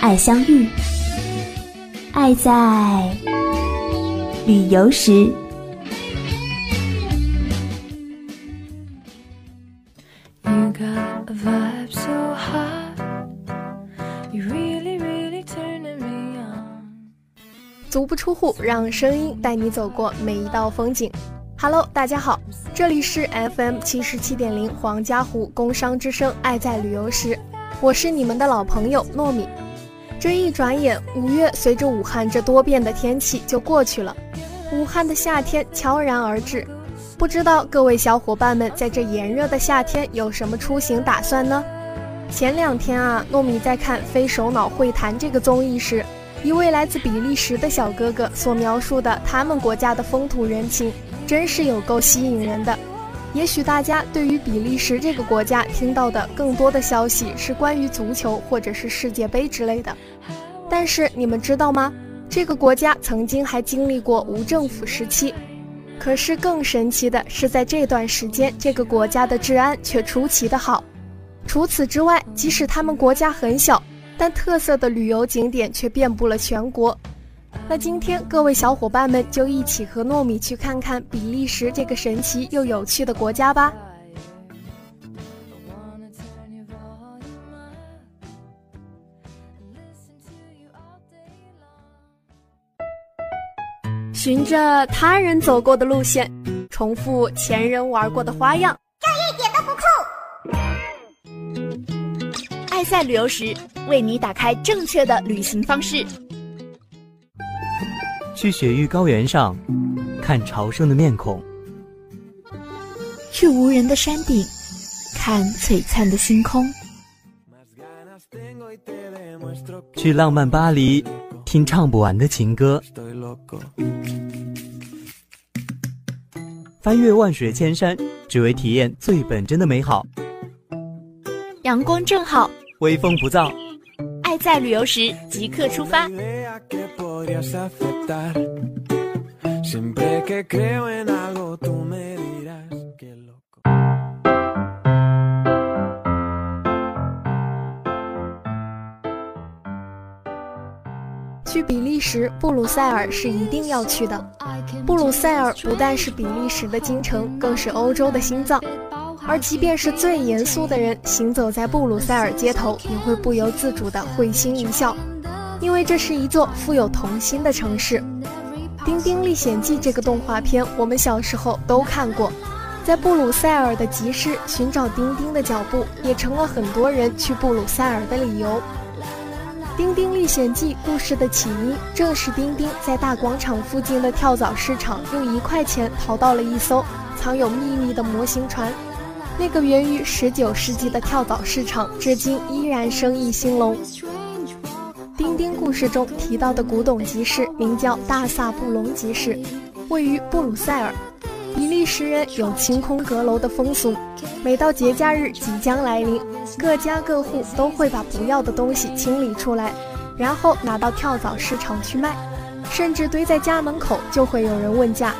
爱相遇，爱在旅游时。足不出户，让声音带你走过每一道风景。Hello，大家好，这里是 FM 七十七点零黄家湖工商之声，爱在旅游时，我是你们的老朋友糯米。这一转眼，五月随着武汉这多变的天气就过去了，武汉的夏天悄然而至。不知道各位小伙伴们在这炎热的夏天有什么出行打算呢？前两天啊，糯米在看《非首脑会谈》这个综艺时。一位来自比利时的小哥哥所描述的他们国家的风土人情，真是有够吸引人的。也许大家对于比利时这个国家听到的更多的消息是关于足球或者是世界杯之类的，但是你们知道吗？这个国家曾经还经历过无政府时期。可是更神奇的是，在这段时间，这个国家的治安却出奇的好。除此之外，即使他们国家很小。但特色的旅游景点却遍布了全国。那今天各位小伙伴们就一起和糯米去看看比利时这个神奇又有趣的国家吧。循着他人走过的路线，重复前人玩过的花样，这一点都不酷。爱赛旅游时，为你打开正确的旅行方式。去雪域高原上，看朝圣的面孔；去无人的山顶，看璀璨的星空；去浪漫巴黎，听唱不完的情歌；翻越万水千山，只为体验最本真的美好。阳光正好。微风不燥，爱在旅游时即刻出发。去比利时布鲁塞尔是一定要去的。布鲁塞尔不但是比利时的京城，更是欧洲的心脏。而即便是最严肃的人，行走在布鲁塞尔街头，也会不由自主地会心一笑，因为这是一座富有童心的城市。《丁丁历险记》这个动画片，我们小时候都看过。在布鲁塞尔的集市寻找丁丁的脚步，也成了很多人去布鲁塞尔的理由。《丁丁历险记》故事的起因，正是丁丁在大广场附近的跳蚤市场，用一块钱淘到了一艘藏有秘密的模型船。那个源于十九世纪的跳蚤市场，至今依然生意兴隆。故事中提到的古董集市名叫大萨布隆集市，位于布鲁塞尔。比利时人有清空阁楼的风俗，每到节假日即将来临，各家各户都会把不要的东西清理出来，然后拿到跳蚤市场去卖，甚至堆在家门口就会有人问价。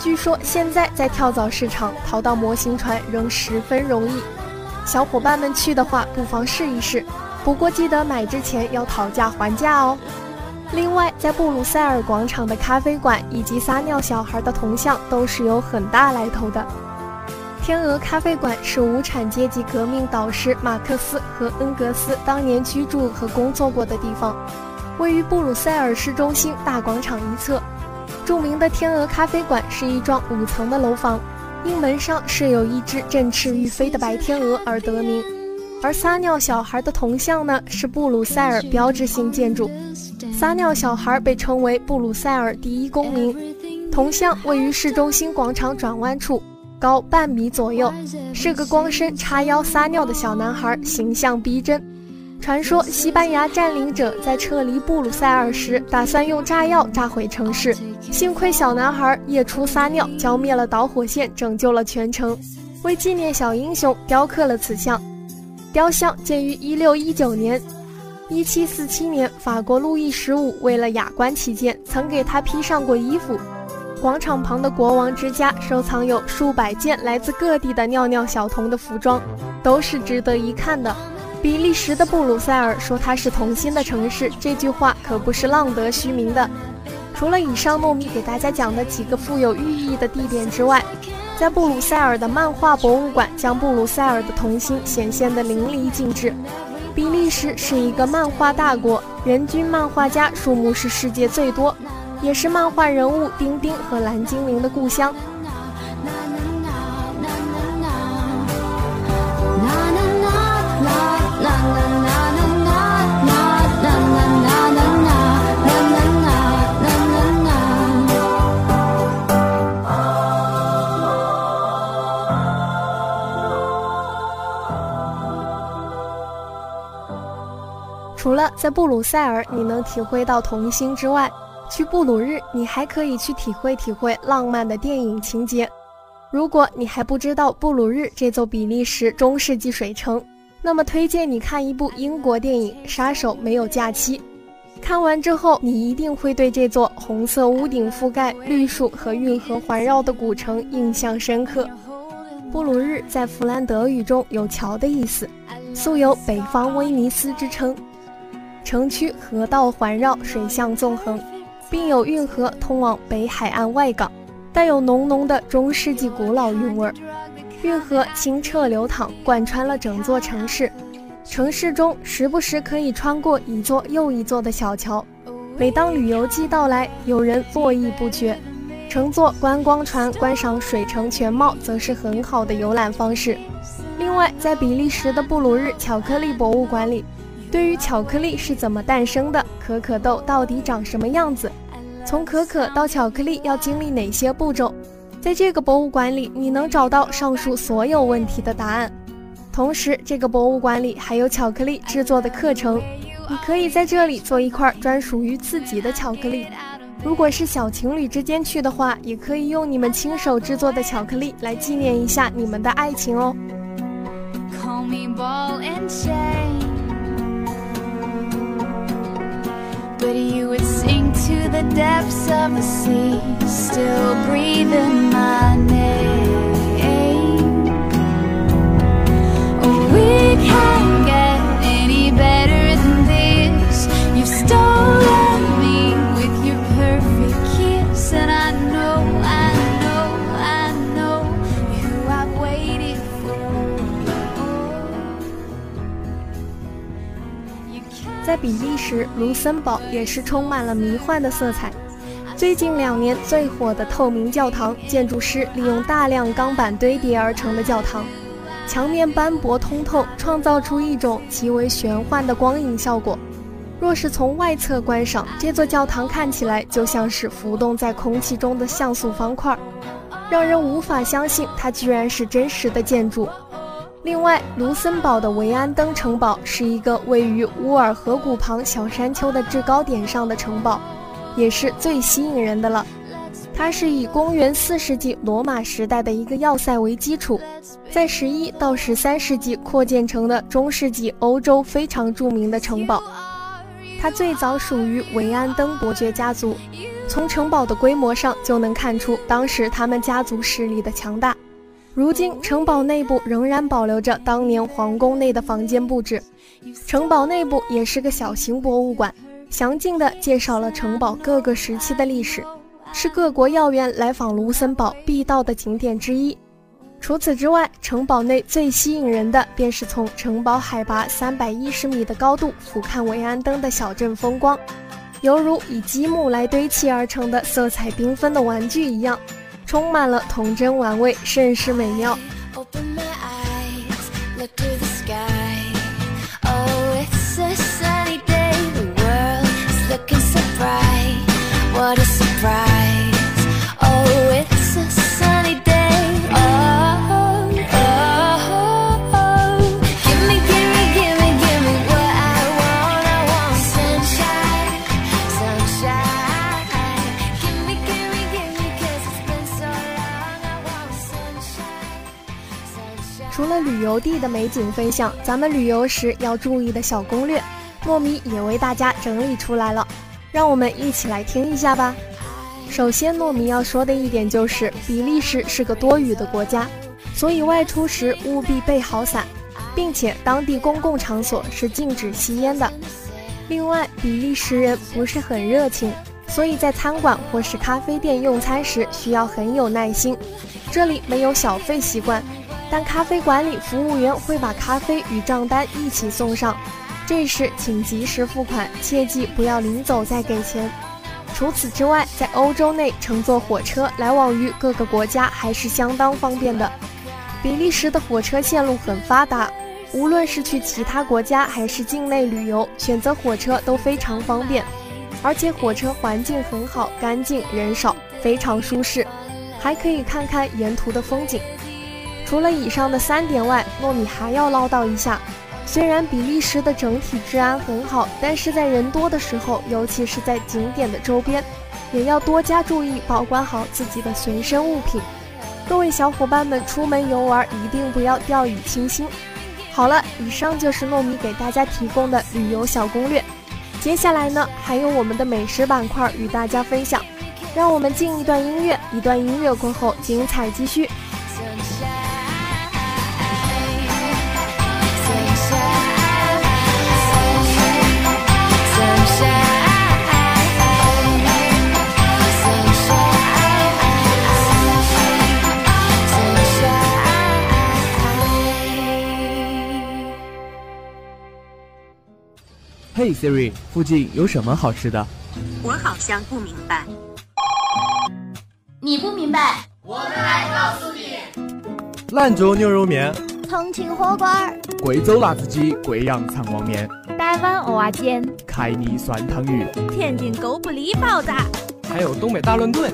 据说现在在跳蚤市场淘到模型船仍十分容易，小伙伴们去的话不妨试一试。不过记得买之前要讨价还价哦。另外，在布鲁塞尔广场的咖啡馆以及撒尿小孩的铜像都是有很大来头的。天鹅咖啡馆是无产阶级革命导师马克思和恩格斯当年居住和工作过的地方，位于布鲁塞尔市中心大广场一侧。著名的天鹅咖啡馆是一幢五层的楼房，因门上设有一只振翅欲飞的白天鹅而得名。而撒尿小孩的铜像呢，是布鲁塞尔标志性建筑。撒尿小孩被称为布鲁塞尔第一公民。铜像位于市中心广场转弯处，高半米左右，是个光身叉腰撒尿的小男孩，形象逼真。传说西班牙占领者在撤离布鲁塞尔时，打算用炸药炸毁城市，幸亏小男孩夜出撒尿，浇灭了导火线，拯救了全城。为纪念小英雄，雕刻了此像。雕像建于一六一九年。一七四七年，法国路易十五为了雅观起见，曾给他披上过衣服。广场旁的国王之家收藏有数百件来自各地的尿尿小童的服装，都是值得一看的。比利时的布鲁塞尔说它是童心的城市，这句话可不是浪得虚名的。除了以上糯米给大家讲的几个富有寓意的地点之外，在布鲁塞尔的漫画博物馆将布鲁塞尔的童心显现得淋漓尽致。比利时是一个漫画大国，人均漫画家数目是世界最多，也是漫画人物丁丁和蓝精灵的故乡。在布鲁塞尔你能体会到童心之外，去布鲁日你还可以去体会体会浪漫的电影情节。如果你还不知道布鲁日这座比利时中世纪水城，那么推荐你看一部英国电影《杀手没有假期》。看完之后，你一定会对这座红色屋顶覆盖、绿树和运河环绕的古城印象深刻。布鲁日在弗兰德语中有“桥”的意思，素有“北方威尼斯”之称。城区河道环绕，水向纵横，并有运河通往北海岸外港，带有浓浓的中世纪古老韵味儿。运河清澈流淌，贯穿了整座城市。城市中时不时可以穿过一座又一座的小桥，每当旅游季到来，有人络绎不绝。乘坐观光船观赏水城全貌，则是很好的游览方式。另外，在比利时的布鲁日巧克力博物馆里。对于巧克力是怎么诞生的，可可豆到底长什么样子，从可可到巧克力要经历哪些步骤，在这个博物馆里，你能找到上述所有问题的答案。同时，这个博物馆里还有巧克力制作的课程，你可以在这里做一块专属于自己的巧克力。如果是小情侣之间去的话，也可以用你们亲手制作的巧克力来纪念一下你们的爱情哦。You would sink to the depths of the sea, still breathing my name. Oh, we can't 在比利时，卢森堡也是充满了迷幻的色彩。最近两年最火的透明教堂，建筑师利用大量钢板堆叠而成的教堂，墙面斑驳通透，创造出一种极为玄幻的光影效果。若是从外侧观赏，这座教堂看起来就像是浮动在空气中的像素方块，让人无法相信它居然是真实的建筑。另外，卢森堡的维安登城堡是一个位于乌尔河谷旁小山丘的制高点上的城堡，也是最吸引人的了。它是以公元四世纪罗马时代的一个要塞为基础，在十一到十三世纪扩建成的中世纪欧洲非常著名的城堡。它最早属于维安登伯爵家族，从城堡的规模上就能看出当时他们家族势力的强大。如今，城堡内部仍然保留着当年皇宫内的房间布置，城堡内部也是个小型博物馆，详尽地介绍了城堡各个时期的历史，是各国要员来访卢森堡必到的景点之一。除此之外，城堡内最吸引人的便是从城堡海拔三百一十米的高度俯瞰维安登的小镇风光，犹如以积木来堆砌而成的色彩缤纷的玩具一样。充满了童真玩味，甚是美妙。的美景分享，咱们旅游时要注意的小攻略，糯米也为大家整理出来了，让我们一起来听一下吧。首先，糯米要说的一点就是，比利时是个多雨的国家，所以外出时务必备好伞，并且当地公共场所是禁止吸烟的。另外，比利时人不是很热情。所以在餐馆或是咖啡店用餐时需要很有耐心。这里没有小费习惯，但咖啡馆里服务员会把咖啡与账单一起送上。这时请及时付款，切记不要临走再给钱。除此之外，在欧洲内乘坐火车来往于各个国家还是相当方便的。比利时的火车线路很发达，无论是去其他国家还是境内旅游，选择火车都非常方便。而且火车环境很好，干净，人少，非常舒适，还可以看看沿途的风景。除了以上的三点外，糯米还要唠叨一下：虽然比利时的整体治安很好，但是在人多的时候，尤其是在景点的周边，也要多加注意保管好自己的随身物品。各位小伙伴们，出门游玩一定不要掉以轻心。好了，以上就是糯米给大家提供的旅游小攻略。接下来呢，还有我们的美食板块与大家分享，让我们进一段音乐，一段音乐过后，精彩继续。嘿，Siri，附近有什么好吃的？我好像不明白。你不明白，我们来告诉你。兰州牛肉面，重庆火锅儿，贵州辣子鸡，贵阳肠旺面，台湾蚵仔煎，凯尼酸汤鱼，天津狗不理包子，还有东北大乱炖。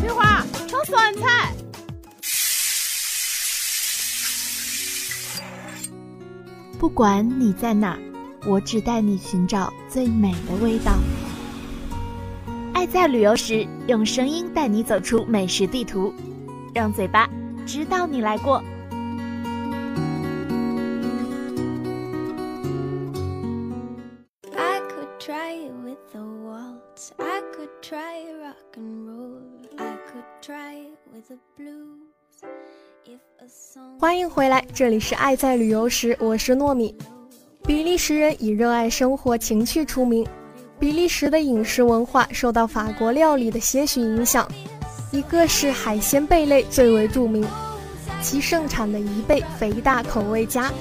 翠花，炒酸菜。不管你在哪。我只带你寻找最美的味道。爱在旅游时，用声音带你走出美食地图，让嘴巴知道你来过。欢迎回来，这里是爱在旅游时，我是糯米。比利时人以热爱生活情趣出名。比利时的饮食文化受到法国料理的些许影响，一个是海鲜贝类最为著名。其盛产的贻贝肥大，口味佳。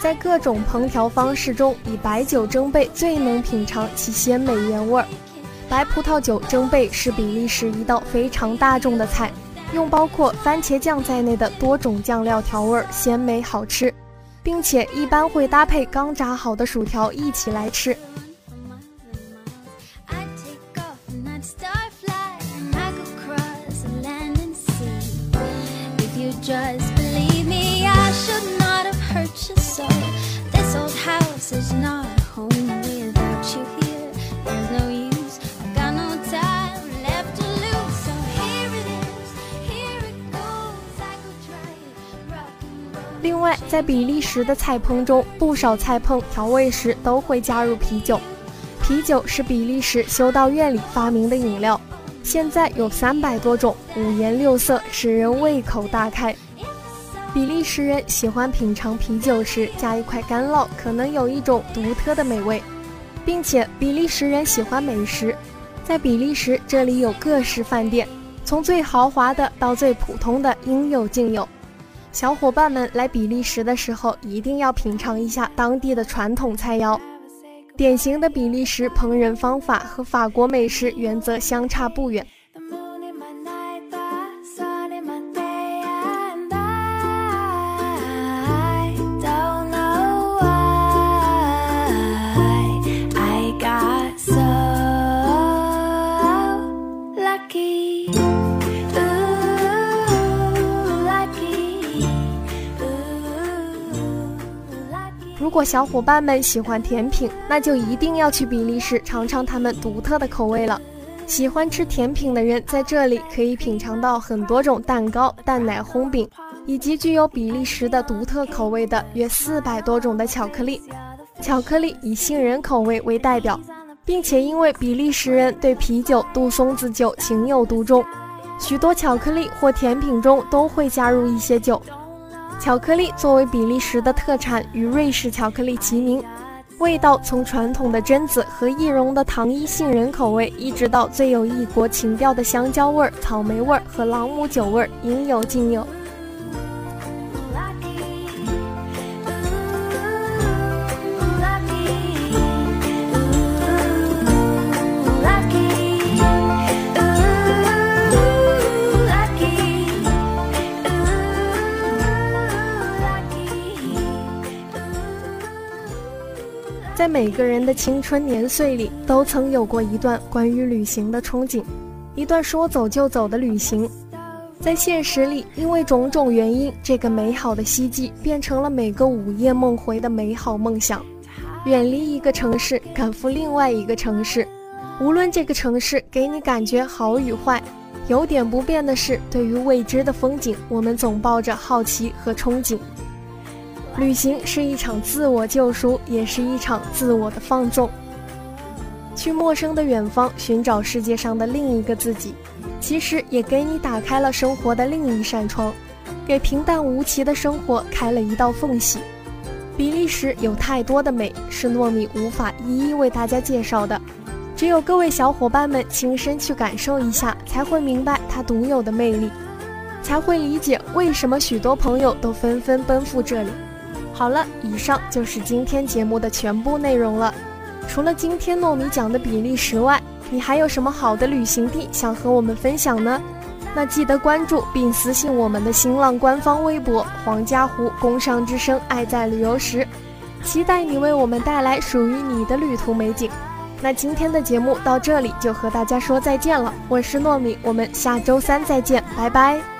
在各种烹调方式中，以白酒蒸贝最能品尝其鲜美原味儿。白葡萄酒蒸贝是比利时一道非常大众的菜，用包括番茄酱在内的多种酱料调味，鲜美好吃。并且一般会搭配刚炸好的薯条一起来吃。在比利时的菜烹中，不少菜烹调味时都会加入啤酒。啤酒是比利时修道院里发明的饮料，现在有三百多种，五颜六色，使人胃口大开。比利时人喜欢品尝啤酒时加一块干酪，可能有一种独特的美味。并且，比利时人喜欢美食，在比利时这里有各式饭店，从最豪华的到最普通的，应有尽有。小伙伴们来比利时的时候，一定要品尝一下当地的传统菜肴。典型的比利时烹饪方法和法国美食原则相差不远。如果小伙伴们喜欢甜品，那就一定要去比利时尝尝他们独特的口味了。喜欢吃甜品的人在这里可以品尝到很多种蛋糕、蛋奶烘饼，以及具有比利时的独特口味的约四百多种的巧克力。巧克力以杏仁口味为代表，并且因为比利时人对啤酒、杜松子酒情有独钟，许多巧克力或甜品中都会加入一些酒。巧克力作为比利时的特产，与瑞士巧克力齐名。味道从传统的榛子和易溶的糖衣杏仁口味，一直到最有异国情调的香蕉味、草莓味和朗姆酒味，应有尽有。在每个人的青春年岁里，都曾有过一段关于旅行的憧憬，一段说走就走的旅行。在现实里，因为种种原因，这个美好的希冀变成了每个午夜梦回的美好梦想。远离一个城市，赶赴另外一个城市，无论这个城市给你感觉好与坏，有点不变的是，对于未知的风景，我们总抱着好奇和憧憬。旅行是一场自我救赎，也是一场自我的放纵。去陌生的远方寻找世界上的另一个自己，其实也给你打开了生活的另一扇窗，给平淡无奇的生活开了一道缝隙。比利时有太多的美，是糯米无法一一为大家介绍的，只有各位小伙伴们亲身去感受一下，才会明白它独有的魅力，才会理解为什么许多朋友都纷纷奔赴这里。好了，以上就是今天节目的全部内容了。除了今天糯米讲的比利时外，你还有什么好的旅行地想和我们分享呢？那记得关注并私信我们的新浪官方微博“黄家湖工商之声爱在旅游时”，期待你为我们带来属于你的旅途美景。那今天的节目到这里就和大家说再见了，我是糯米，我们下周三再见，拜拜。